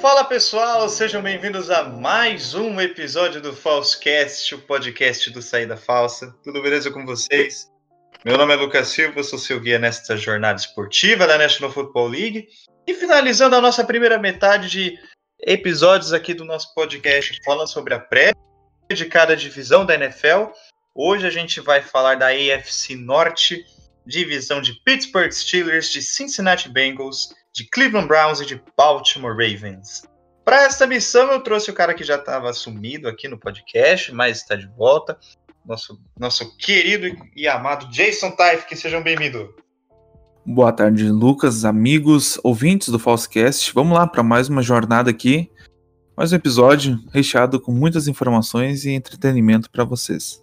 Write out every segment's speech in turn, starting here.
Fala pessoal, sejam bem-vindos a mais um episódio do Falsecast, o podcast do Saída Falsa. Tudo beleza com vocês? Meu nome é Lucas Silva, sou seu guia nesta jornada esportiva da National Football League. E finalizando a nossa primeira metade de episódios aqui do nosso podcast falando sobre a prévia de cada divisão da NFL. Hoje a gente vai falar da AFC Norte, divisão de Pittsburgh Steelers, de Cincinnati Bengals, de Cleveland Browns e de Baltimore Ravens. Para esta missão eu trouxe o cara que já estava sumido aqui no podcast, mas está de volta, nosso, nosso querido e amado Jason Taif, que sejam bem-vindos. Boa tarde, Lucas, amigos, ouvintes do Falsecast. Vamos lá para mais uma jornada aqui, mais um episódio recheado com muitas informações e entretenimento para vocês.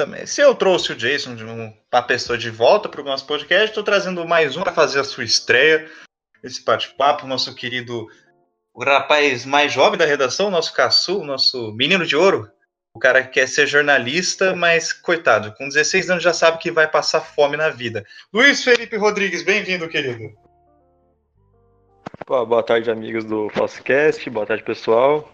Também. Se eu trouxe o Jason de um, a pessoa de volta para o nosso podcast, estou trazendo mais um para fazer a sua estreia, esse bate-papo, nosso querido o rapaz mais jovem da redação, nosso caçu, nosso menino de ouro, o cara que quer ser jornalista, mas coitado, com 16 anos já sabe que vai passar fome na vida. Luiz Felipe Rodrigues, bem-vindo, querido. Boa tarde, amigos do Falsecast. Boa tarde, pessoal.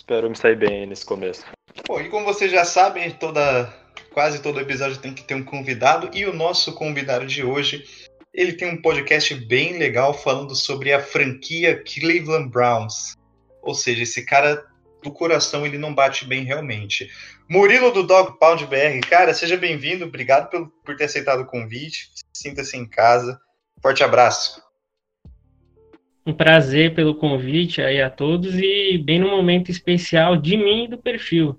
Espero me sair bem nesse começo. Pô, e como vocês já sabem, toda, quase todo episódio tem que ter um convidado. E o nosso convidado de hoje, ele tem um podcast bem legal falando sobre a franquia Cleveland Browns. Ou seja, esse cara do coração ele não bate bem realmente. Murilo do Dog Pound BR, cara, seja bem-vindo, obrigado por, por ter aceitado o convite, sinta-se em casa, forte abraço. Um prazer pelo convite aí a todos e bem no momento especial de mim e do perfil,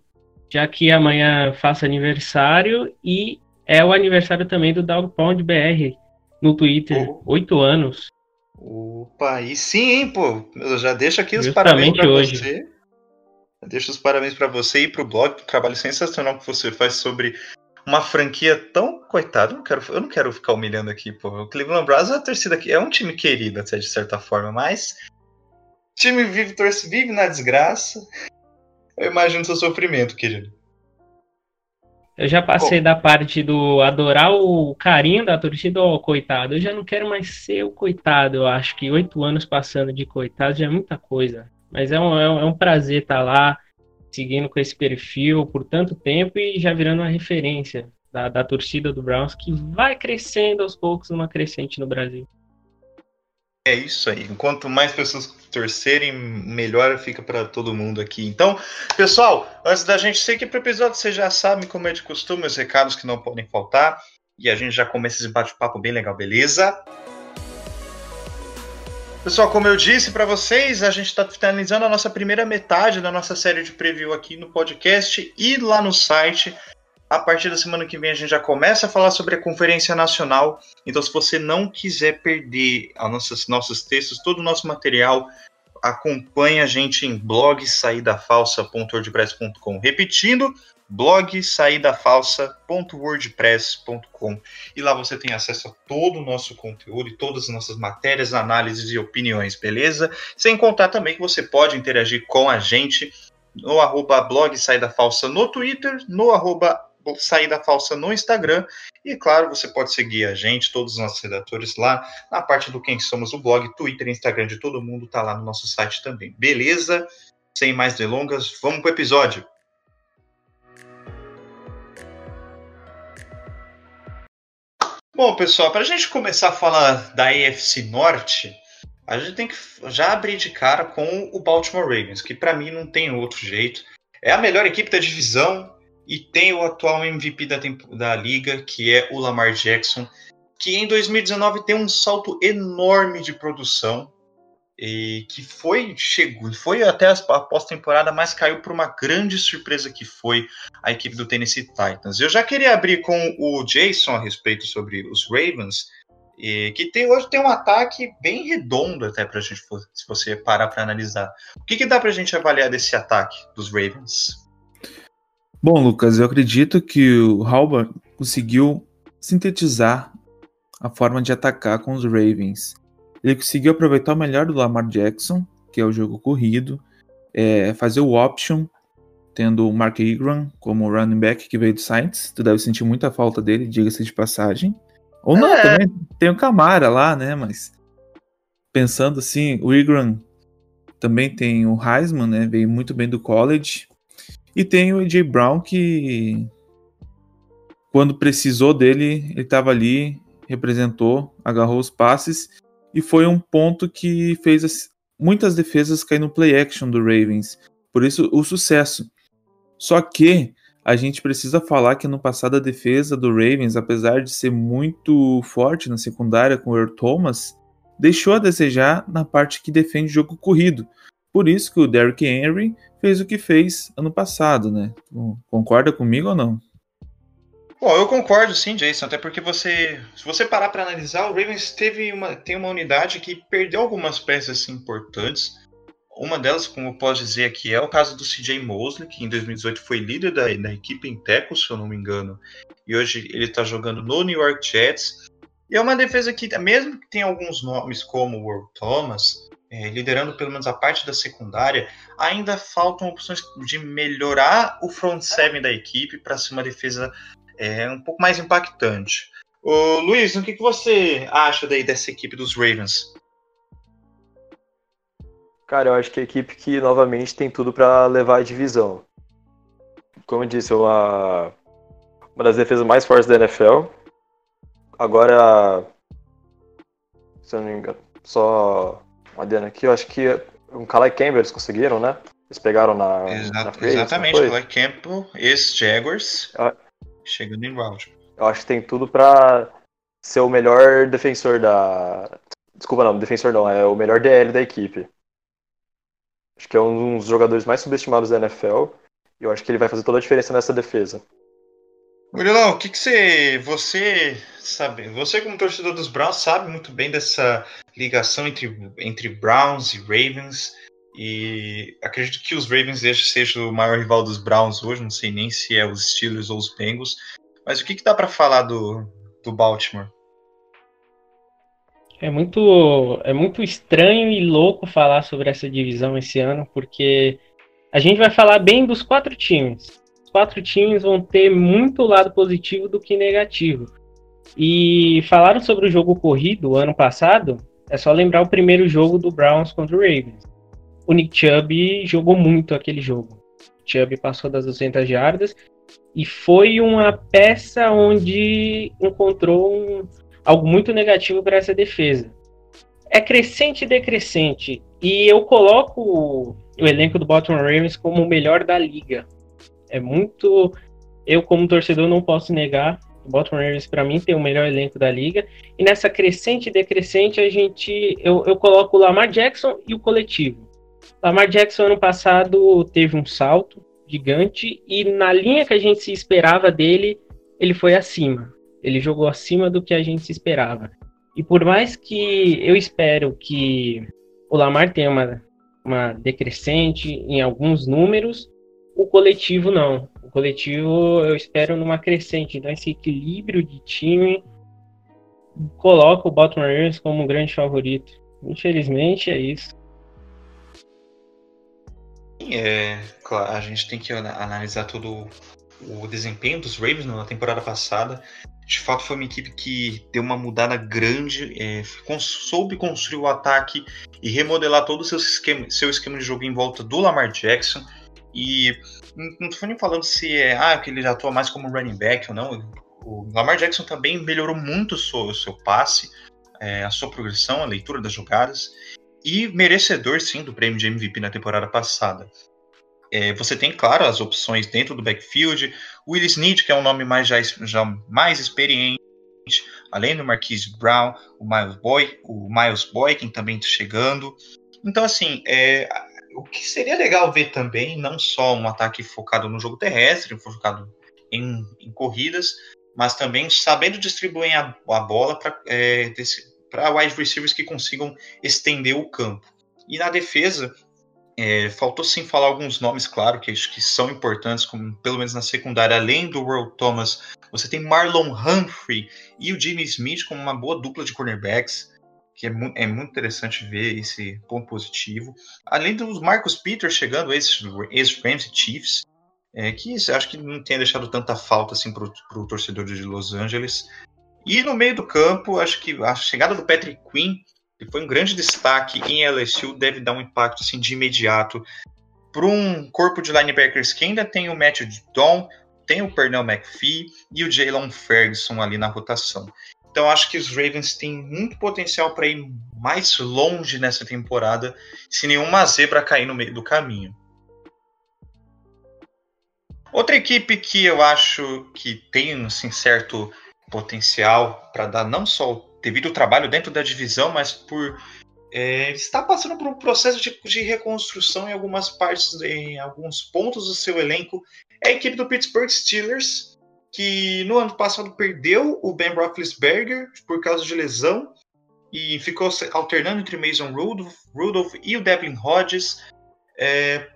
já que amanhã faço aniversário e é o aniversário também do Dog Pound BR no Twitter, oito oh. anos. Opa, e sim, hein, pô. Eu já deixo aqui os Justamente parabéns pra hoje. você. Deixo os parabéns para você e para o blog, trabalho sensacional que você faz sobre uma franquia tão coitado. Eu não quero, eu não quero ficar humilhando aqui, pô. O Cleveland Browns é a torcida aqui, é um time querido até de certa forma, mas o time vive, torce, vive na desgraça. Eu imagino seu sofrimento, querido. Eu já passei da parte do adorar o carinho da torcida ao coitado. Eu já não quero mais ser o coitado. Eu acho que oito anos passando de coitado já é muita coisa. Mas é um, é um, é prazer estar lá, seguindo com esse perfil por tanto tempo e já virando uma referência da, da torcida do Browns, que vai crescendo aos poucos numa crescente no Brasil. É isso aí. Enquanto mais pessoas torcerem, melhor fica para todo mundo aqui. Então, pessoal, antes da gente seguir para o episódio, vocês já sabem como é de costume, os recados que não podem faltar. E a gente já começa esse bate-papo bem legal, beleza? Pessoal, como eu disse para vocês, a gente está finalizando a nossa primeira metade da nossa série de preview aqui no podcast e lá no site. A partir da semana que vem a gente já começa a falar sobre a Conferência Nacional. Então, se você não quiser perder nossos, nossos textos, todo o nosso material, acompanhe a gente em blog saídafalsa.wordpress.com. Repetindo, blog saídafalsa.wordpress.com e lá você tem acesso a todo o nosso conteúdo e todas as nossas matérias, análises e opiniões, beleza? Sem contar também que você pode interagir com a gente no arroba blog Saída Falsa no Twitter, no arroba Saída Falsa no Instagram e claro, você pode seguir a gente, todos os nossos redatores lá na parte do Quem Somos, o blog, Twitter Instagram de todo mundo tá lá no nosso site também, beleza? Sem mais delongas, vamos pro episódio. Bom, pessoal, para a gente começar a falar da AFC Norte, a gente tem que já abrir de cara com o Baltimore Ravens, que para mim não tem outro jeito. É a melhor equipe da divisão e tem o atual MVP da, da liga, que é o Lamar Jackson, que em 2019 tem um salto enorme de produção e que foi chegou, foi até a pós-temporada, mas caiu por uma grande surpresa que foi a equipe do Tennessee Titans. Eu já queria abrir com o Jason a respeito sobre os Ravens, e, que tem, hoje tem um ataque bem redondo até para a gente, se você parar para analisar. O que, que dá para a gente avaliar desse ataque dos Ravens? Bom, Lucas, eu acredito que o Halbert conseguiu sintetizar a forma de atacar com os Ravens. Ele conseguiu aproveitar o melhor do Lamar Jackson, que é o jogo corrido, é, fazer o option, tendo o Mark Ingram como running back que veio do Saints. Tu deve sentir muita falta dele, diga-se de passagem. Ou não, é. também tem o Camara lá, né? Mas pensando assim, o Ingram também tem o Heisman, né? Veio muito bem do college. E tem o AJ Brown que quando precisou dele, ele estava ali, representou, agarrou os passes e foi um ponto que fez as, muitas defesas cair no play action do Ravens. Por isso o sucesso. Só que a gente precisa falar que no passado a defesa do Ravens, apesar de ser muito forte na secundária com o Earl Thomas, deixou a desejar na parte que defende o jogo corrido. Por isso que o Derrick Henry fez o que fez ano passado, né? Concorda comigo ou não? Bom, eu concordo sim, Jason, até porque você, se você parar para analisar, o Ravens teve uma, tem uma unidade que perdeu algumas peças assim, importantes. Uma delas, como eu posso dizer aqui, é o caso do CJ Mosley, que em 2018 foi líder da, da equipe em tackles, se eu não me engano, e hoje ele está jogando no New York Jets. E é uma defesa que, mesmo que tenha alguns nomes como o Earl Thomas, é, liderando pelo menos a parte da secundária, ainda faltam opções de melhorar o front seven da equipe para ser uma defesa é, um pouco mais impactante. Ô, Luiz, o que, que você acha daí dessa equipe dos Ravens? Cara, eu acho que é a equipe que novamente tem tudo para levar a divisão. Como eu disse, é uma, uma das defesas mais fortes da NFL. Agora, se eu não me engano, só uma adendo aqui, eu acho que um Calais Campbell eles conseguiram, né? Eles pegaram na. Exato, na free, exatamente, Calais Campbell, ex-Jaguars, ah, chegando em round. Eu acho que tem tudo para ser o melhor defensor da. Desculpa, não, defensor não, é o melhor DL da equipe. Acho que é um dos jogadores mais subestimados da NFL. E eu acho que ele vai fazer toda a diferença nessa defesa. Murilão, o que, que você, você sabe? Você como torcedor dos Browns sabe muito bem dessa ligação entre, entre Browns e Ravens. E acredito que os Ravens sejam o maior rival dos Browns hoje. Não sei nem se é os Steelers ou os Bengals. Mas o que, que dá para falar do, do Baltimore? É muito, é muito estranho e louco falar sobre essa divisão esse ano, porque a gente vai falar bem dos quatro times quatro times vão ter muito lado positivo do que negativo. E falaram sobre o jogo corrido ano passado, é só lembrar o primeiro jogo do Browns contra o Ravens. O Nick Chubb jogou muito aquele jogo. Chubb passou das 200 jardas e foi uma peça onde encontrou um, algo muito negativo para essa defesa. É crescente e decrescente. E eu coloco o, o elenco do Baltimore Ravens como o melhor da liga é muito. Eu, como torcedor, não posso negar. O Baltimore Ravens, para mim, tem o melhor elenco da liga. E nessa crescente e decrescente, a gente. Eu, eu coloco o Lamar Jackson e o coletivo. Lamar Jackson, ano passado, teve um salto gigante. E na linha que a gente se esperava dele, ele foi acima. Ele jogou acima do que a gente se esperava. E por mais que eu espero que o Lamar tenha uma, uma decrescente em alguns números, o coletivo não. O coletivo eu espero numa crescente, então esse equilíbrio de time coloca o Baltimore Ravens como um grande favorito. Infelizmente é isso. É, claro, a gente tem que analisar todo o desempenho dos Ravens na temporada passada. De fato, foi uma equipe que deu uma mudada grande, é, soube construir o ataque e remodelar todo o seu esquema, seu esquema de jogo em volta do Lamar Jackson. E não estou nem falando se é ah, que ele atua mais como running back ou não. O Lamar Jackson também melhorou muito o seu, o seu passe, é, a sua progressão, a leitura das jogadas. E merecedor, sim, do prêmio de MVP na temporada passada. É, você tem, claro, as opções dentro do backfield. O Will Smith, que é um nome mais, já, já mais experiente. Além do Marquise Brown, o Miles Boy, o Miles Boykin também está chegando. Então, assim, é, o que seria legal ver também, não só um ataque focado no jogo terrestre, focado em, em corridas, mas também sabendo distribuir a, a bola para é, wide receivers que consigam estender o campo. E na defesa, é, faltou sim falar alguns nomes, claro, que acho que são importantes, como pelo menos na secundária, além do World Thomas, você tem Marlon Humphrey e o Jimmy Smith como uma boa dupla de cornerbacks que é, mu é muito interessante ver esse ponto positivo. Além dos Marcos Peters chegando, ex-Rams e Chiefs, é, que acho que não tenha deixado tanta falta assim para o torcedor de Los Angeles. E no meio do campo, acho que a chegada do Patrick Quinn Ele foi um grande destaque em LSU, deve dar um impacto assim, de imediato para um corpo de linebackers que ainda tem o Matthew Don, tem o Pernell McPhee e o Jalen Ferguson ali na rotação. Então acho que os Ravens têm muito potencial para ir mais longe nessa temporada, se nenhuma zebra cair no meio do caminho. Outra equipe que eu acho que tem assim, certo potencial para dar não só devido ao trabalho dentro da divisão, mas por é, está passando por um processo de, de, reconstrução em algumas partes, em alguns pontos do seu elenco. É a equipe do Pittsburgh Steelers, que no ano passado perdeu o Ben Roethlisberger por causa de lesão e ficou alternando entre Mason Rudolph, Rudolph e o Devlin Hodges. É,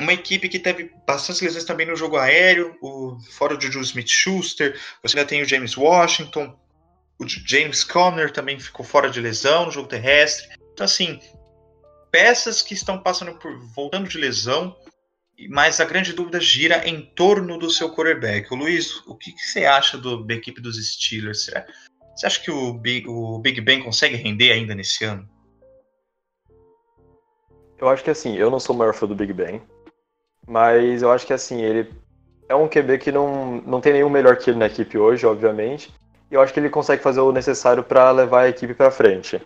uma equipe que teve bastante lesões também no jogo aéreo, o, fora o Juju Smith-Schuster, você ainda tem o James Washington, o James Conner também ficou fora de lesão no jogo terrestre. Então, assim, peças que estão passando por voltando de lesão, mas a grande dúvida gira em torno do seu quarterback. O Luiz, o que, que você acha do, da equipe dos Steelers? Você acha que o Big, o Big Ben consegue render ainda nesse ano? Eu acho que assim, eu não sou o maior fã do Big Ben, mas eu acho que assim, ele é um QB que não, não tem nenhum melhor que ele na equipe hoje, obviamente. E eu acho que ele consegue fazer o necessário para levar a equipe para frente.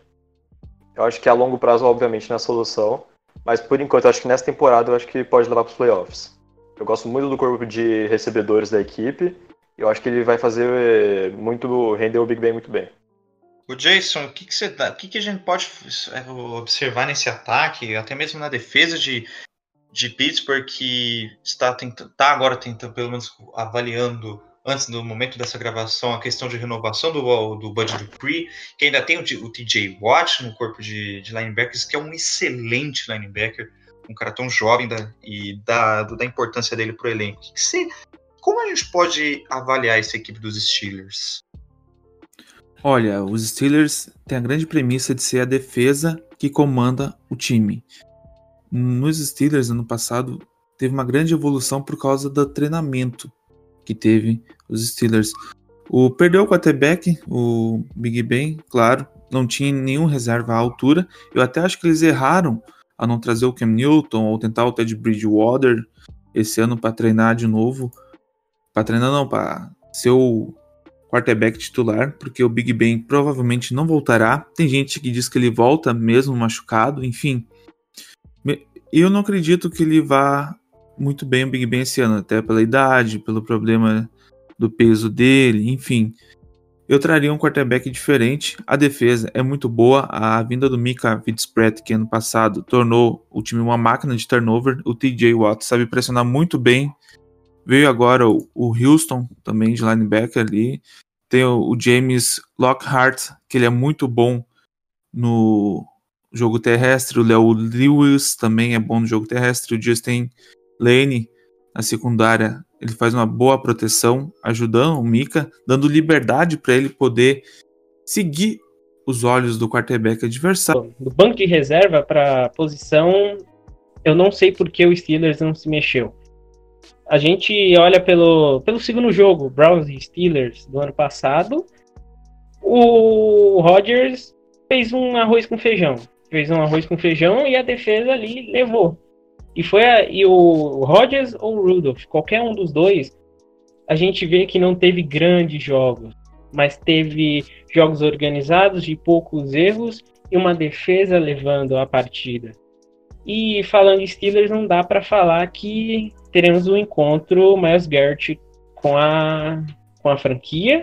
Eu acho que a longo prazo, obviamente, não é a solução. Mas por enquanto, acho que nessa temporada eu acho que pode levar para os playoffs. Eu gosto muito do corpo de recebedores da equipe. E eu acho que ele vai fazer muito. render o Big Ben muito bem. O Jason, o que, que, você, o que, que a gente pode observar nesse ataque, até mesmo na defesa de, de Pittsburgh, que está, tentando, está agora tentando, pelo menos avaliando antes do momento dessa gravação, a questão de renovação do, do Bud Dupree, que ainda tem o, o TJ Watt no corpo de, de, linebackers, que é um excelente linebacker, um cara tão jovem da, e da, da importância dele para o elenco. Você, como a gente pode avaliar essa equipe dos Steelers? Olha, os Steelers têm a grande premissa de ser a defesa que comanda o time. Nos Steelers, ano passado, teve uma grande evolução por causa do treinamento que teve os Steelers. O perdeu o quarterback, o Big Ben, claro, não tinha nenhum reserva à altura. Eu até acho que eles erraram a não trazer o Cam Newton ou tentar o Ted Bridgewater esse ano para treinar de novo. Para treinar não, para ser o quarterback titular, porque o Big Ben provavelmente não voltará. Tem gente que diz que ele volta mesmo machucado, enfim. Eu não acredito que ele vá muito bem o Big Ben esse ano, até pela idade, pelo problema do peso dele, enfim. Eu traria um quarterback diferente. A defesa é muito boa. A vinda do Mika Fitzpatrick, que ano passado tornou o time uma máquina de turnover. O TJ Watt sabe pressionar muito bem. Veio agora o, Houston, também de linebacker ali. Tem o James Lockhart, que ele é muito bom no jogo terrestre. O Leo Lewis também é bom no jogo terrestre. O Justin Lane, na secundária, ele faz uma boa proteção, ajudando o Mika, dando liberdade para ele poder seguir os olhos do quarterback adversário. Do banco de reserva para posição, eu não sei por que o Steelers não se mexeu. A gente olha pelo, pelo segundo jogo, Browns e Steelers do ano passado, o Rodgers fez um arroz com feijão. Fez um arroz com feijão e a defesa ali levou. E foi a, e o Rodgers ou o Rudolph, qualquer um dos dois, a gente vê que não teve grandes jogos, mas teve jogos organizados de poucos erros e uma defesa levando a partida. E falando de Steelers, não dá para falar que teremos um encontro Miles Garrett com a, com a franquia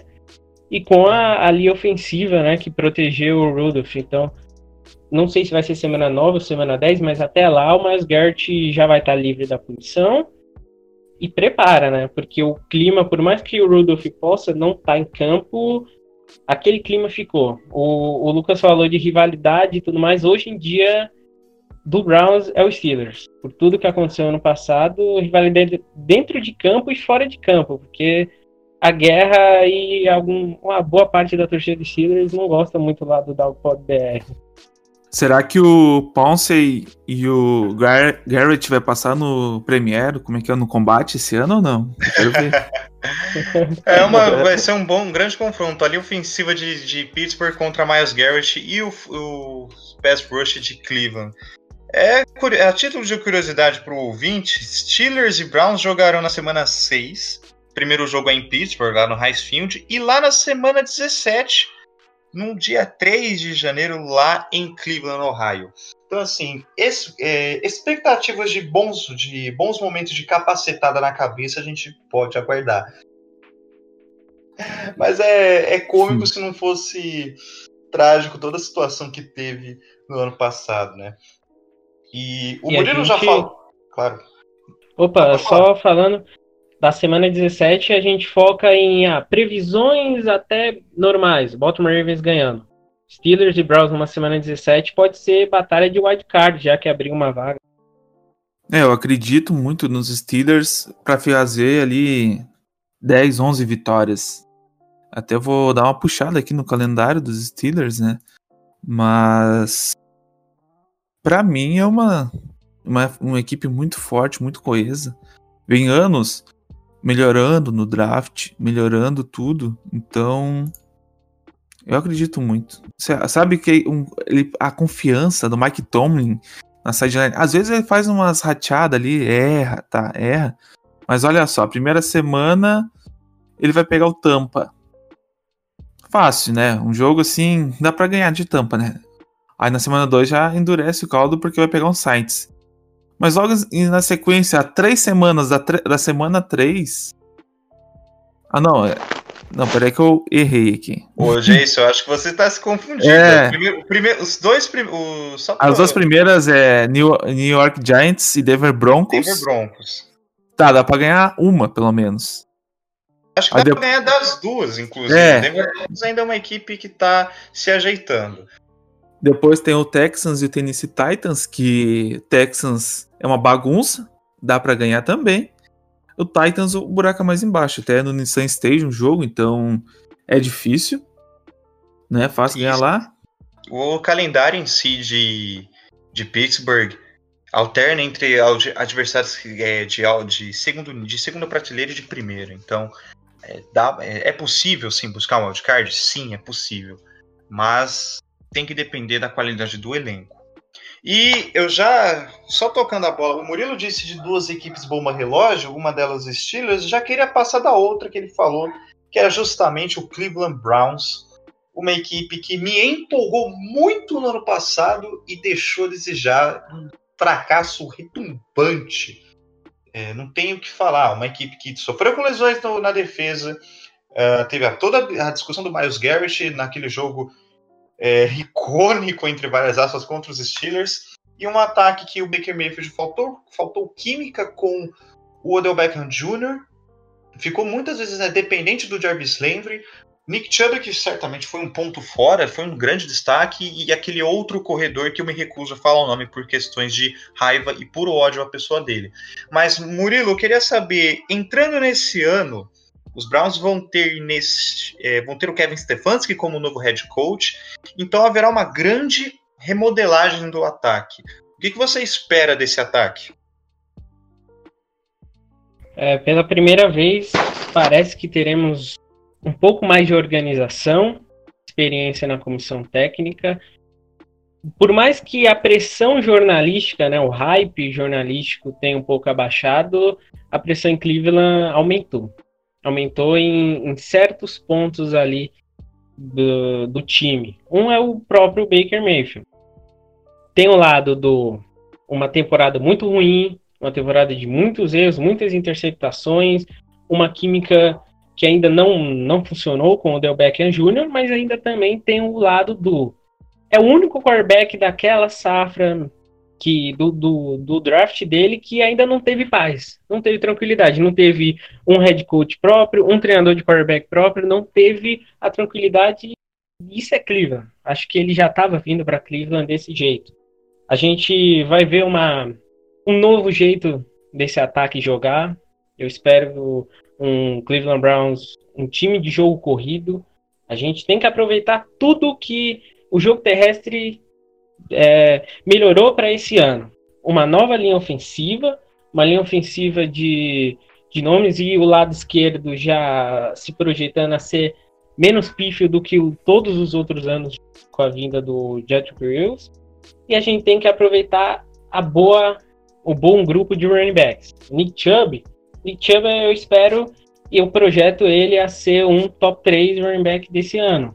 e com a, a linha ofensiva, né, que protegeu o Rudolph. Então, não sei se vai ser semana 9 ou semana 10, mas até lá o Garrett já vai estar livre da punição. E prepara, né? Porque o clima, por mais que o Rudolph possa não estar em campo, aquele clima ficou. O, o Lucas falou de rivalidade e tudo mais. Hoje em dia, do Browns é o Steelers. Por tudo que aconteceu ano passado, rivalidade dentro de campo e fora de campo, porque a guerra e algum, uma boa parte da torcida dos Steelers não gosta muito lá do Dogpod BR. Será que o Pouncey e o Gar Garrett vai passar no Premiere? Como é que é no combate esse ano ou não? Quero ver. É uma, vai ser um bom, um grande confronto. Ali, ofensiva de, de Pittsburgh contra Miles Garrett e o, o pass rush de Cleveland. É, a título de curiosidade para o ouvinte, Steelers e Browns jogaram na semana 6. Primeiro jogo é em Pittsburgh, lá no Heinz Field. E lá na semana 17, no dia 3 de janeiro, lá em Cleveland, Ohio. Então, assim, esse, é, expectativas de bons, de bons momentos de capacetada na cabeça a gente pode aguardar. Mas é, é cômico se não fosse trágico toda a situação que teve no ano passado, né? E o e Murilo gente... já falou. Claro. Opa, só falando, da semana 17 a gente foca em ah, previsões até normais. Baltimore Ravens ganhando. Steelers e Browns numa semana 17 pode ser batalha de wild card, já que abriu uma vaga. É, eu acredito muito nos Steelers para fazer ali 10, 11 vitórias. Até vou dar uma puxada aqui no calendário dos Steelers, né? Mas para mim é uma, uma uma equipe muito forte, muito coesa. Vem anos melhorando no draft, melhorando tudo. Então, eu acredito muito. sabe que um, ele, a confiança do Mike Tomlin na sideline, às vezes ele faz umas rateadas ali, erra, tá, erra. Mas olha só, primeira semana ele vai pegar o Tampa. Fácil, né? Um jogo assim, dá para ganhar de Tampa, né? Aí na semana 2 já endurece o caldo porque vai pegar um Saints. Mas logo na sequência, três semanas da, da semana 3. Ah, não. É... Não, peraí que eu errei aqui. Ô, Jason, eu acho que você tá se confundindo. É. O primeiro, o primeiro, os dois. As duas primeiras é New, New York Giants e Denver Broncos. Denver Broncos. Tá, dá pra ganhar uma, pelo menos. Acho que Aí dá depois... pra ganhar das duas, inclusive. É. Denver Broncos ainda é uma equipe que tá se ajeitando. Depois tem o Texans e o Tennessee Titans, que Texans é uma bagunça, dá para ganhar também. O Titans, o buraco é mais embaixo, até no Nissan Stage, um jogo, então é difícil, né? Fácil Isso. ganhar lá. O calendário em si de, de Pittsburgh alterna entre adversários é, de, de, segundo, de segunda prateleira e de primeira. Então, é, dá, é, é possível sim buscar um wildcard? Sim, é possível. Mas tem que depender da qualidade do elenco. E eu já, só tocando a bola, o Murilo disse de duas equipes bomba relógio, uma delas Steelers, já queria passar da outra que ele falou, que era justamente o Cleveland Browns, uma equipe que me empolgou muito no ano passado e deixou a desejar um fracasso retumbante. É, não tenho o que falar, uma equipe que sofreu com lesões na defesa, uh, teve a, toda a discussão do Miles Garrett naquele jogo é, icônico, entre várias aspas, contra os Steelers. E um ataque que o Baker Mayfield faltou, faltou química com o Odell Beckham Jr. Ficou muitas vezes né, dependente do Jarvis Landry. Nick Chubb, que certamente foi um ponto fora, foi um grande destaque, e aquele outro corredor que eu me recuso a falar o nome por questões de raiva e puro ódio à pessoa dele. Mas, Murilo, eu queria saber, entrando nesse ano, os Browns vão ter nesse, é, vão ter o Kevin Stefanski como novo head coach, então haverá uma grande remodelagem do ataque. O que, que você espera desse ataque? É, pela primeira vez, parece que teremos um pouco mais de organização, experiência na comissão técnica. Por mais que a pressão jornalística, né, o hype jornalístico tenha um pouco abaixado, a pressão em Cleveland aumentou aumentou em, em certos pontos ali do, do, time. Um é o próprio Baker Mayfield. Tem o lado do uma temporada muito ruim, uma temporada de muitos erros, muitas interceptações, uma química que ainda não, não funcionou com o Del Beckham Jr., mas ainda também tem o lado do é o único quarterback daquela safra que do, do, do, draft dele que ainda não teve paz, não teve tranquilidade, não teve um head coach próprio, um treinador de quarterback próprio, não teve a tranquilidade. Isso é Cleveland. Acho que ele já estava vindo para Cleveland desse jeito. A gente vai ver uma, um novo jeito desse ataque jogar. Eu espero um Cleveland Browns, um time de jogo corrido. A gente tem que aproveitar tudo que o jogo terrestre é, melhorou para esse ano. Uma nova linha ofensiva, uma linha ofensiva de, de nomes e o lado esquerdo já se projetando a ser menos pífio do que o, todos os outros anos com a vinda do Jet Grills. E a gente tem que aproveitar a boa, o bom grupo de running backs. Nick Chubb, Nick Chubb eu espero e eu projeto ele a ser um top 3 running back desse ano.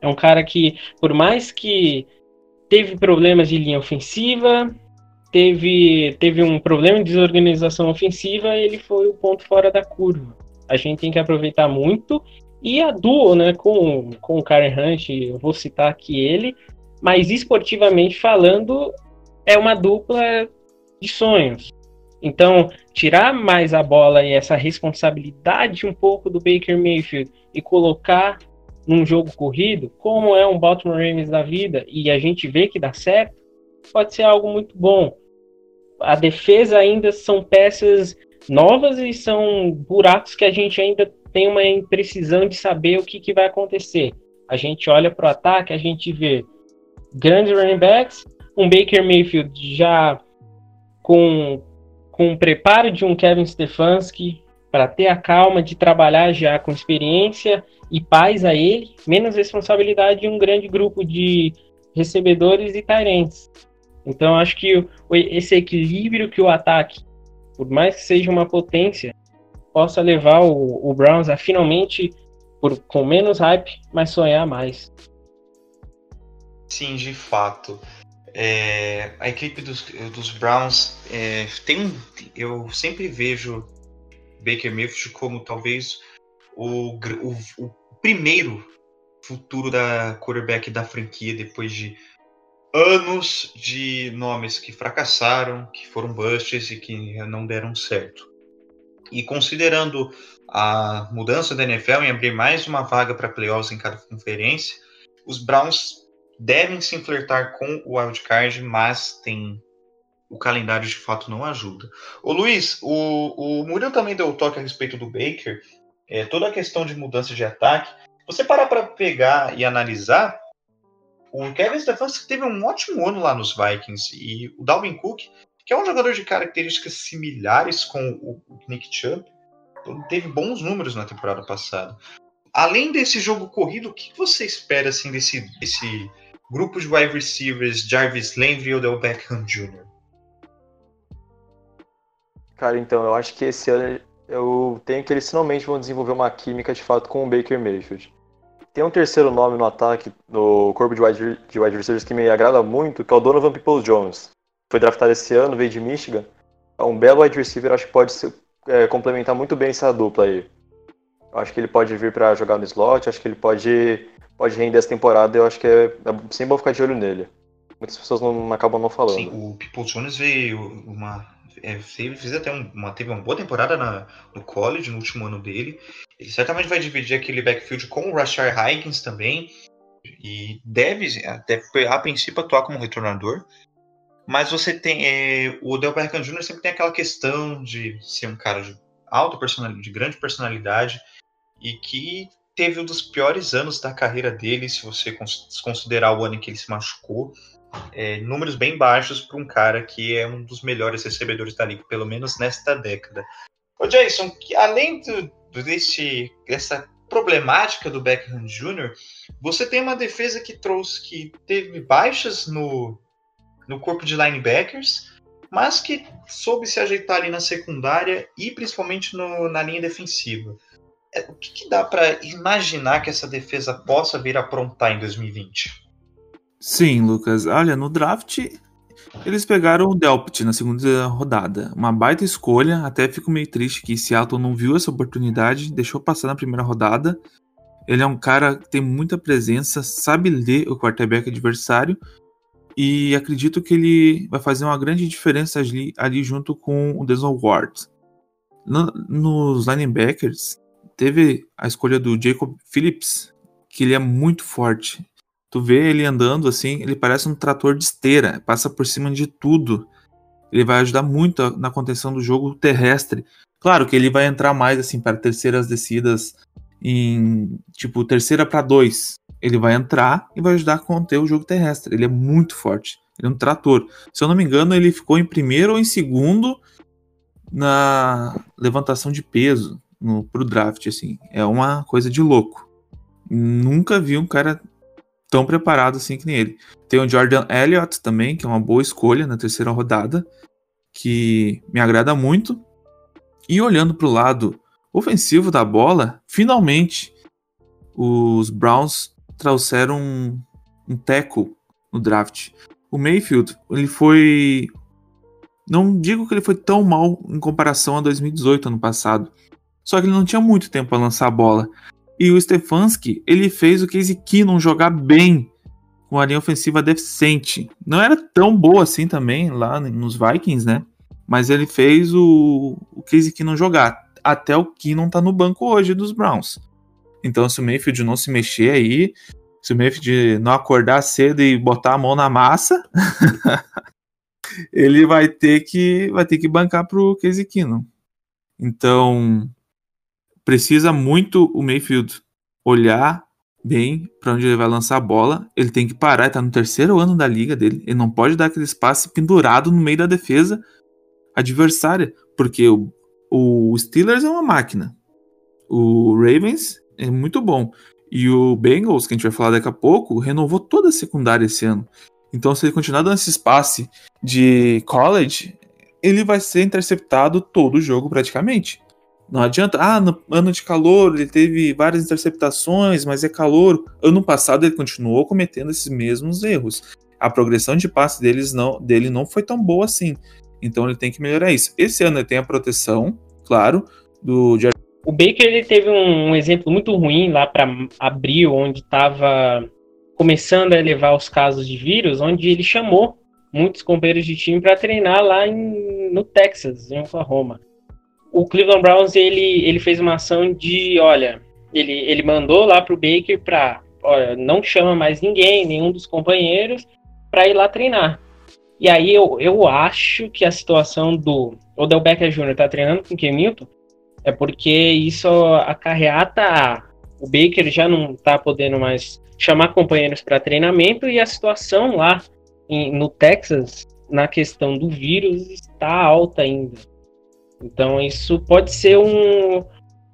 É um cara que, por mais que teve problemas de linha ofensiva, teve, teve um problema de desorganização ofensiva, ele foi o ponto fora da curva. A gente tem que aproveitar muito. E a duo, né, com, com o Karen Hunt, eu vou citar aqui ele, mas esportivamente falando, é uma dupla de sonhos. Então, tirar mais a bola e essa responsabilidade um pouco do Baker Mayfield e colocar num jogo corrido, como é um Baltimore Ravens da vida, e a gente vê que dá certo, pode ser algo muito bom. A defesa ainda são peças novas e são buracos que a gente ainda tem uma imprecisão de saber o que, que vai acontecer. A gente olha para o ataque, a gente vê grandes running backs, um Baker Mayfield já com, com o preparo de um Kevin Stefanski para ter a calma de trabalhar já com experiência e paz a ele, menos responsabilidade de um grande grupo de recebedores e tarentes. Então acho que esse equilíbrio que o ataque, por mais que seja uma potência, possa levar o, o Browns a finalmente, por, com menos hype, mas sonhar mais. Sim, de fato. É, a equipe dos, dos Browns é, tem. Eu sempre vejo Baker Mayfield como talvez o, o, o primeiro futuro da quarterback da franquia depois de anos de nomes que fracassaram, que foram busts e que não deram certo. E considerando a mudança da NFL em abrir mais uma vaga para playoffs em cada conferência, os Browns devem se flertar com o wildcard, mas tem o calendário de fato não ajuda. O Luiz, o, o Murilo também deu o toque a respeito do Baker, é, toda a questão de mudança de ataque. Você parar para pegar e analisar, o Kevin Stefanski teve um ótimo ano lá nos Vikings e o Dalvin Cook, que é um jogador de características similares com o Nick Chubb, teve bons números na temporada passada. Além desse jogo corrido, o que você espera assim desse, desse grupo de wide receivers Jarvis Landry e Odell Beckham Jr.? Cara, então, eu acho que esse ano eu tenho que eles finalmente vão desenvolver uma química de fato com o Baker Mayfield. Tem um terceiro nome no ataque, no corpo de wide, de wide receivers que me agrada muito, que é o Donovan Peoples Jones. Foi draftado esse ano, veio de Michigan. É um belo wide receiver, acho que pode é, complementar muito bem essa dupla aí. Eu acho que ele pode vir para jogar no slot, acho que ele pode pode render essa temporada, eu acho que é, é sempre bom ficar de olho nele. Muitas pessoas não acabam não falando. Sim, o People Jones veio uma. É, fez até uma, teve uma boa temporada na, no college, no último ano dele. Ele certamente vai dividir aquele backfield com o Rashard Higgins também. E deve, até a princípio, atuar como retornador. Mas você tem. É, o Odell Beckham Jr. sempre tem aquela questão de ser um cara de alta personalidade, de grande personalidade, e que teve um dos piores anos da carreira dele, se você considerar o ano em que ele se machucou. É, números bem baixos para um cara que é um dos melhores recebedores da liga, pelo menos nesta década. Ô Jason, que além do, desse, dessa problemática do Beckham Jr., você tem uma defesa que trouxe que teve baixas no, no corpo de linebackers, mas que soube se ajeitar ali na secundária e principalmente no, na linha defensiva. É, o que, que dá para imaginar que essa defesa possa vir a aprontar em 2020? Sim, Lucas. Olha, no draft eles pegaram o Delpit na segunda rodada. Uma baita escolha. Até fico meio triste que Seattle não viu essa oportunidade, deixou passar na primeira rodada. Ele é um cara que tem muita presença, sabe ler o quarterback adversário e acredito que ele vai fazer uma grande diferença ali, ali junto com o Denzel Ward. No, nos linebackers, teve a escolha do Jacob Phillips, que ele é muito forte. Tu vê ele andando assim, ele parece um trator de esteira, passa por cima de tudo. Ele vai ajudar muito na contenção do jogo terrestre. Claro que ele vai entrar mais assim para terceiras descidas em tipo terceira para dois. Ele vai entrar e vai ajudar a conter o jogo terrestre. Ele é muito forte. Ele é um trator. Se eu não me engano, ele ficou em primeiro ou em segundo na levantação de peso no, pro draft, assim. É uma coisa de louco. Nunca vi um cara tão preparado assim que nem ele. Tem o Jordan Elliott também, que é uma boa escolha na terceira rodada, que me agrada muito. E olhando para o lado ofensivo da bola, finalmente os Browns trouxeram um, um no draft. O Mayfield, ele foi. Não digo que ele foi tão mal em comparação a 2018, ano passado. Só que ele não tinha muito tempo para lançar a bola. E o Stefanski, ele fez o Casey Keenum jogar bem, com a linha ofensiva decente. Não era tão boa assim também lá nos Vikings, né? Mas ele fez o, o Casey Keenum jogar. Até o Keenum tá no banco hoje dos Browns. Então, se o Mayfield não se mexer aí, se o Mayfield não acordar cedo e botar a mão na massa, ele vai ter que vai ter que bancar pro Casey Keenum. Então, precisa muito o Mayfield olhar bem para onde ele vai lançar a bola. Ele tem que parar, ele tá no terceiro ano da liga dele. Ele não pode dar aquele espaço pendurado no meio da defesa adversária, porque o, o Steelers é uma máquina. O Ravens é muito bom. E o Bengals, que a gente vai falar daqui a pouco, renovou toda a secundária esse ano. Então, se ele continuar dando esse espaço de college, ele vai ser interceptado todo o jogo praticamente. Não adianta, ah, no ano de calor ele teve várias interceptações, mas é calor. Ano passado ele continuou cometendo esses mesmos erros. A progressão de passe deles não, dele não foi tão boa assim. Então ele tem que melhorar isso. Esse ano ele tem a proteção, claro, do o Baker ele teve um, exemplo muito ruim lá para abril, onde estava começando a elevar os casos de vírus, onde ele chamou muitos companheiros de time para treinar lá em, no Texas, em Oklahoma. O Cleveland Browns ele, ele fez uma ação de, olha, ele, ele mandou lá para o Baker para, olha, não chama mais ninguém, nenhum dos companheiros, para ir lá treinar. E aí eu, eu acho que a situação do Odell Beckham Jr. tá treinando com o Ken Milton é porque isso acarreata o Baker já não está podendo mais chamar companheiros para treinamento e a situação lá em, no Texas na questão do vírus está alta ainda. Então isso pode ser um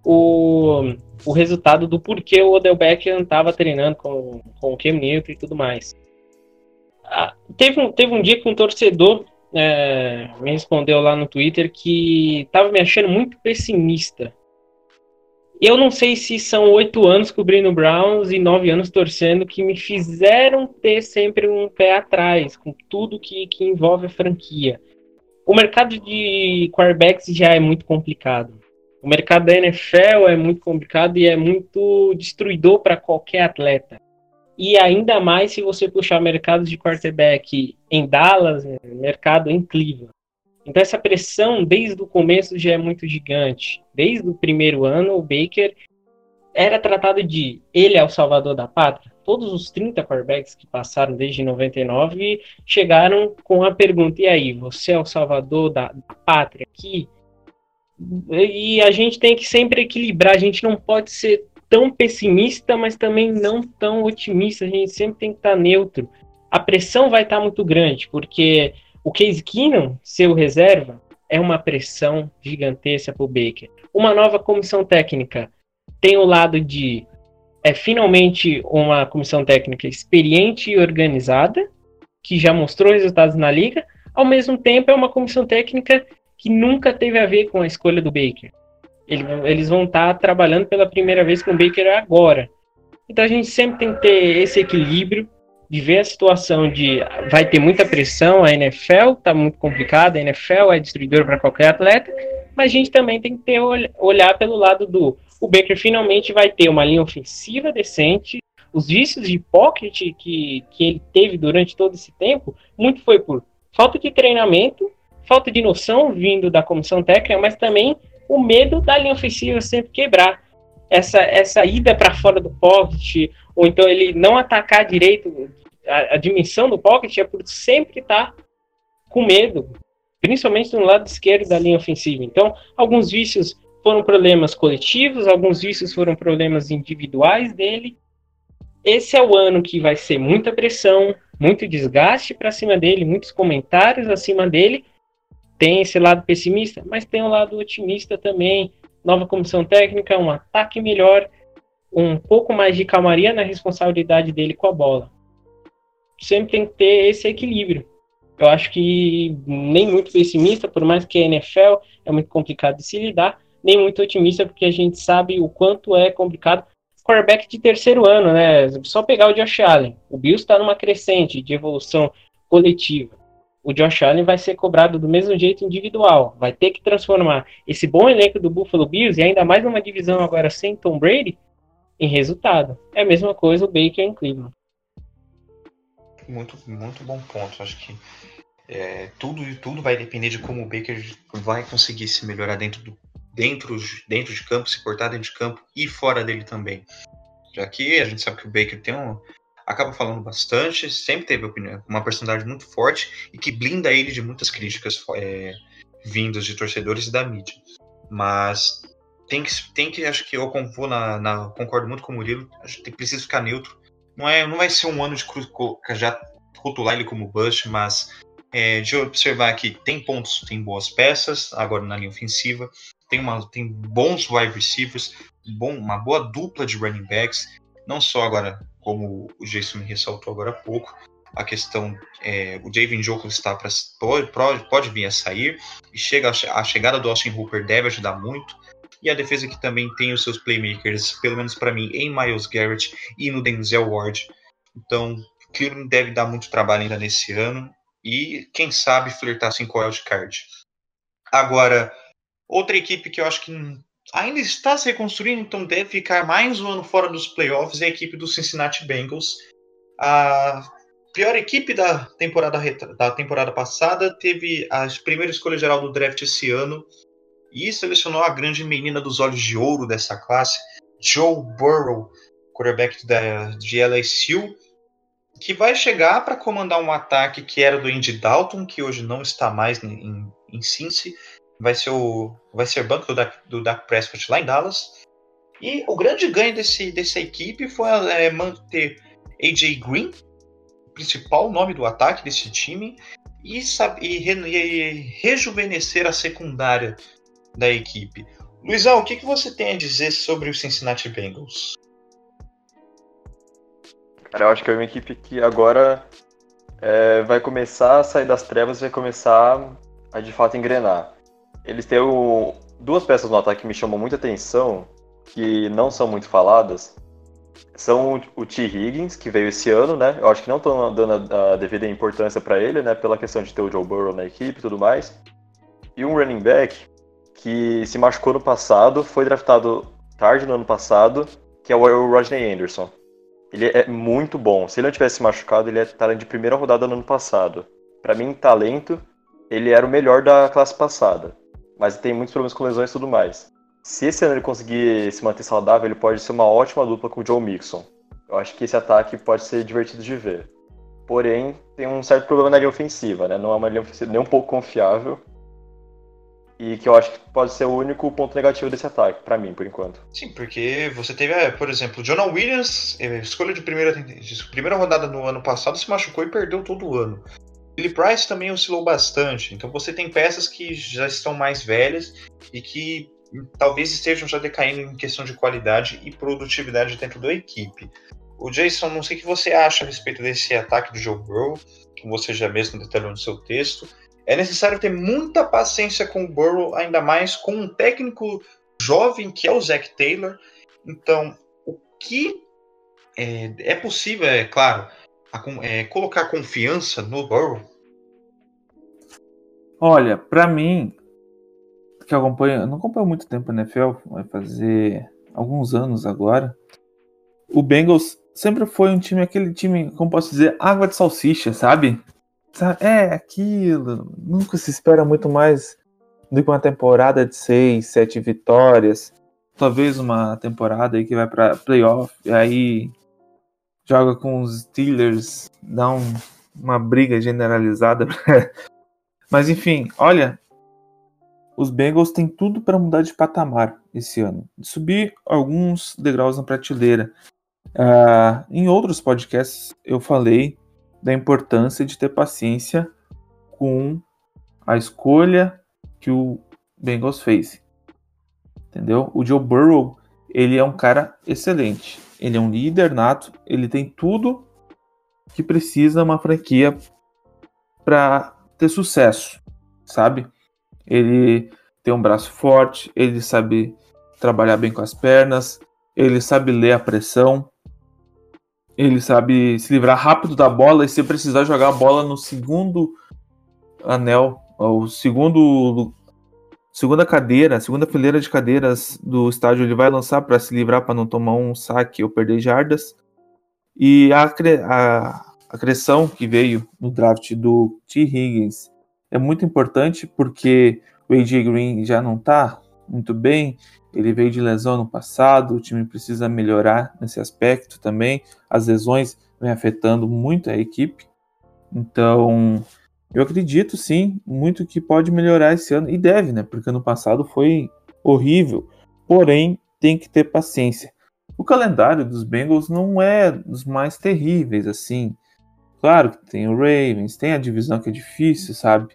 o, o resultado do porquê o Odell Beckham estava treinando com, com o Cam Newton e tudo mais. Ah, teve, um, teve um dia que um torcedor é, me respondeu lá no Twitter que estava me achando muito pessimista. Eu não sei se são oito anos cobrindo Browns e nove anos torcendo que me fizeram ter sempre um pé atrás com tudo que, que envolve a franquia. O mercado de quarterbacks já é muito complicado. O mercado da NFL é muito complicado e é muito destruidor para qualquer atleta. E ainda mais se você puxar mercado de quarterback em Dallas, né, mercado Cleveland. Então essa pressão desde o começo já é muito gigante. Desde o primeiro ano, o Baker era tratado de ele é o salvador da pátria. Todos os 30 quarterbacks que passaram desde 99 chegaram com a pergunta: e aí, você é o salvador da, da pátria aqui? E a gente tem que sempre equilibrar, a gente não pode ser tão pessimista, mas também não tão otimista. A gente sempre tem que estar neutro. A pressão vai estar muito grande, porque o Case Keenum, seu reserva, é uma pressão gigantesca para o Baker. Uma nova comissão técnica tem o lado de é finalmente uma comissão técnica experiente e organizada, que já mostrou resultados na liga, ao mesmo tempo é uma comissão técnica que nunca teve a ver com a escolha do Baker. Ele, eles vão estar tá trabalhando pela primeira vez com o Baker agora. Então a gente sempre tem que ter esse equilíbrio de ver a situação de vai ter muita pressão, a NFL está muito complicada, a NFL é destruidor para qualquer atleta, mas a gente também tem que ter, olhar pelo lado do o Baker finalmente vai ter uma linha ofensiva decente, os vícios de pocket que, que ele teve durante todo esse tempo, muito foi por falta de treinamento, falta de noção vindo da comissão técnica, mas também o medo da linha ofensiva sempre quebrar. Essa, essa ida para fora do pocket, ou então ele não atacar direito, a, a dimensão do pocket é por sempre estar tá com medo, principalmente no lado esquerdo da linha ofensiva. Então, alguns vícios foram problemas coletivos, alguns vícios foram problemas individuais dele. Esse é o ano que vai ser muita pressão, muito desgaste para cima dele, muitos comentários acima dele, tem esse lado pessimista, mas tem um lado otimista também. Nova comissão técnica, um ataque melhor, um pouco mais de calmaria na responsabilidade dele com a bola. Sempre tem que ter esse equilíbrio. Eu acho que nem muito pessimista, por mais que a NFL é muito complicado de se lidar, nem muito otimista, porque a gente sabe o quanto é complicado. Quarterback de terceiro ano, né? Só pegar o Josh Allen. O Bills está numa crescente de evolução coletiva. O Josh Allen vai ser cobrado do mesmo jeito individual. Vai ter que transformar esse bom elenco do Buffalo Bills, e ainda mais numa divisão agora sem Tom Brady, em resultado. É a mesma coisa o Baker em Cleveland. Muito, muito bom ponto. Acho que é, tudo, tudo vai depender de como o Baker vai conseguir se melhorar dentro, do, dentro, dentro de campo, se portar dentro de campo e fora dele também. Já que a gente sabe que o Baker tem um, acaba falando bastante, sempre teve opinião, uma personalidade muito forte e que blinda ele de muitas críticas é, vindas de torcedores e da mídia. Mas tem que, tem que acho que eu vou na, na, concordo muito com o Murilo, acho que precisa ficar neutro. Não, é, não vai ser um ano de já rotular ele como bust, mas é, de observar que tem pontos, tem boas peças, agora na linha ofensiva, tem, uma, tem bons wide receivers, bom, uma boa dupla de running backs, não só agora, como o Jason ressaltou agora há pouco, a questão, é, o Javin Joker está pra, pode, pode vir a sair, e chega a, a chegada do Austin Hooper deve ajudar muito, e a defesa que também tem os seus playmakers, pelo menos para mim, em Miles Garrett e no Denzel Ward. Então, Cleveland deve dar muito trabalho ainda nesse ano e quem sabe flertar assim com o wildcard. Agora, outra equipe que eu acho que ainda está se reconstruindo, então deve ficar mais um ano fora dos playoffs, é a equipe dos Cincinnati Bengals. A pior equipe da temporada, da temporada passada teve a primeira escolha geral do draft esse ano e selecionou a grande menina dos olhos de ouro dessa classe, Joe Burrow, quarterback da, de LSU, que vai chegar para comandar um ataque que era do Andy Dalton, que hoje não está mais em, em, Cincy, vai ser o vai ser banco do Dak, Prescott lá em Dallas. E o grande ganho desse, dessa equipe foi é, manter AJ Green, principal nome do ataque desse time, e, e, e rejuvenescer a secundária da equipe. Luizão, o que, que você tem a dizer sobre o Cincinnati Bengals? Cara, eu acho que é uma equipe que agora é, vai começar a sair das trevas e vai começar a de fato engrenar. Eles têm o, duas peças no ataque que me chamam muita atenção, que não são muito faladas. São o, T. Higgins, que veio esse ano, né? Eu acho que não estão dando a, a, devida importância para ele, né? Pela questão de ter o Joe Burrow na equipe e tudo mais. E um running back que se machucou no passado, foi draftado tarde no ano passado, que é o Rodney Anderson. Ele é muito bom. Se ele não tivesse machucado, ele estaria de primeira rodada no ano passado. Para mim, talento, ele era o melhor da classe passada. Mas tem muitos problemas com lesões e tudo mais. Se esse ano ele conseguir se manter saudável, ele pode ser uma ótima dupla com o Joe Mixon. Eu acho que esse ataque pode ser divertido de ver. Porém, tem um certo problema na linha ofensiva, né? Não é uma linha ofensiva nem um pouco confiável e que eu acho que pode ser o único ponto negativo desse ataque, para mim, por enquanto. Sim, porque você teve, é, por exemplo, Jonah Williams, é, escolha de primeira, de primeira rodada no ano passado, se machucou e perdeu todo o ano. Billy Price também oscilou bastante, então você tem peças que já estão mais velhas e que talvez estejam já decaindo em questão de qualidade e produtividade dentro da equipe. O Jason, não sei o que você acha a respeito desse ataque do Joe Burrow, que você já mesmo detalhou no seu texto, é necessário ter muita paciência com o Burrow, ainda mais com um técnico jovem que é o Zach Taylor. Então, o que é, é possível, é claro, a, é, colocar confiança no Burrow? Olha, para mim, que acompanha, não acompanho muito tempo na NFL, vai fazer alguns anos agora. O Bengals sempre foi um time, aquele time, como posso dizer, água de salsicha, sabe? É, aquilo. Nunca se espera muito mais do que uma temporada de seis, sete vitórias. Talvez uma temporada aí que vai para playoff, e aí joga com os Steelers, dá um, uma briga generalizada. Mas enfim, olha, os Bengals têm tudo para mudar de patamar esse ano, subir alguns degraus na prateleira. Uh, em outros podcasts eu falei da importância de ter paciência com a escolha que o Bengals fez. Entendeu? O Joe Burrow, ele é um cara excelente. Ele é um líder nato, ele tem tudo que precisa uma franquia para ter sucesso, sabe? Ele tem um braço forte, ele sabe trabalhar bem com as pernas, ele sabe ler a pressão, ele sabe se livrar rápido da bola e se precisar jogar a bola no segundo anel, o segundo segunda cadeira, segunda fileira de cadeiras do estádio ele vai lançar para se livrar para não tomar um saque ou perder jardas. E a, a, a cressão que veio no draft do T. Higgins é muito importante porque o AJ Green já não está muito bem, ele veio de lesão no passado, o time precisa melhorar nesse aspecto também. As lesões vêm afetando muito a equipe. Então, eu acredito sim, muito que pode melhorar esse ano e deve, né? Porque ano passado foi horrível. Porém, tem que ter paciência. O calendário dos Bengals não é dos mais terríveis assim. Claro que tem o Ravens, tem a divisão que é difícil, sabe?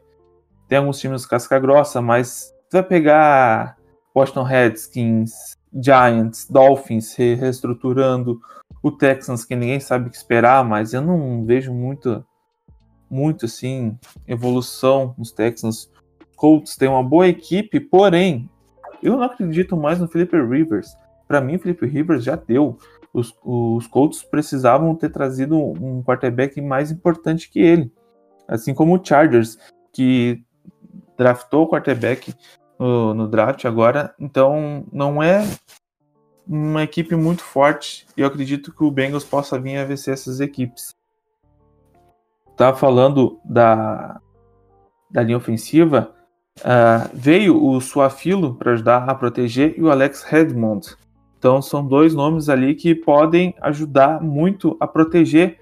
Tem alguns times casca grossa, mas você vai pegar Washington Redskins, Giants, Dolphins reestruturando, o Texans que ninguém sabe o que esperar, mas eu não vejo muito, muito assim evolução nos Texans. Colts tem uma boa equipe, porém eu não acredito mais no Felipe Rivers. Para mim, Felipe Rivers já deu. Os, os Colts precisavam ter trazido um quarterback mais importante que ele, assim como o Chargers, que draftou o quarterback no, no draft agora, então não é uma equipe muito forte e eu acredito que o Bengals possa vir a vencer essas equipes. Tá falando da, da linha ofensiva, uh, veio o Suafilo para ajudar a proteger e o Alex Redmond. Então são dois nomes ali que podem ajudar muito a proteger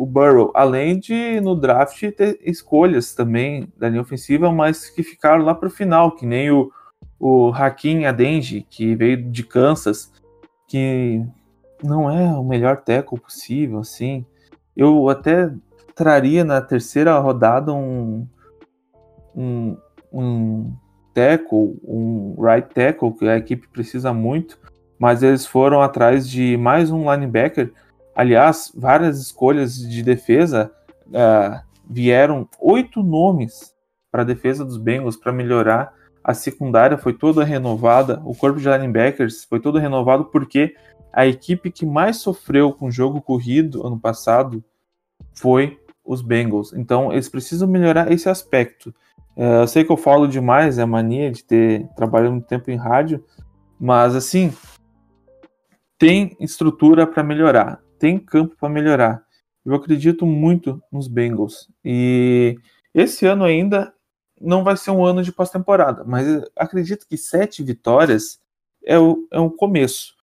o Burrow, além de no draft ter escolhas também da linha ofensiva, mas que ficaram lá para o final, que nem o, o Hakim Adenji, que veio de Kansas, que não é o melhor tackle possível, assim. Eu até traria na terceira rodada um, um, um tackle, um right tackle, que a equipe precisa muito, mas eles foram atrás de mais um linebacker Aliás, várias escolhas de defesa uh, vieram oito nomes para a defesa dos Bengals para melhorar. A secundária foi toda renovada, o corpo de linebackers foi todo renovado porque a equipe que mais sofreu com o jogo corrido ano passado foi os Bengals. Então eles precisam melhorar esse aspecto. Uh, eu sei que eu falo demais, é a mania de ter trabalhado muito tempo em rádio, mas assim tem estrutura para melhorar tem campo para melhorar. Eu acredito muito nos Bengals. E esse ano ainda não vai ser um ano de pós-temporada, mas acredito que sete vitórias é o, é um começo.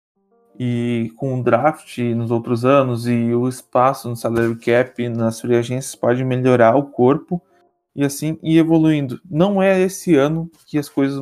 E com o draft nos outros anos e o espaço no salary cap nas free agências pode melhorar o corpo e assim ir evoluindo. Não é esse ano que as coisas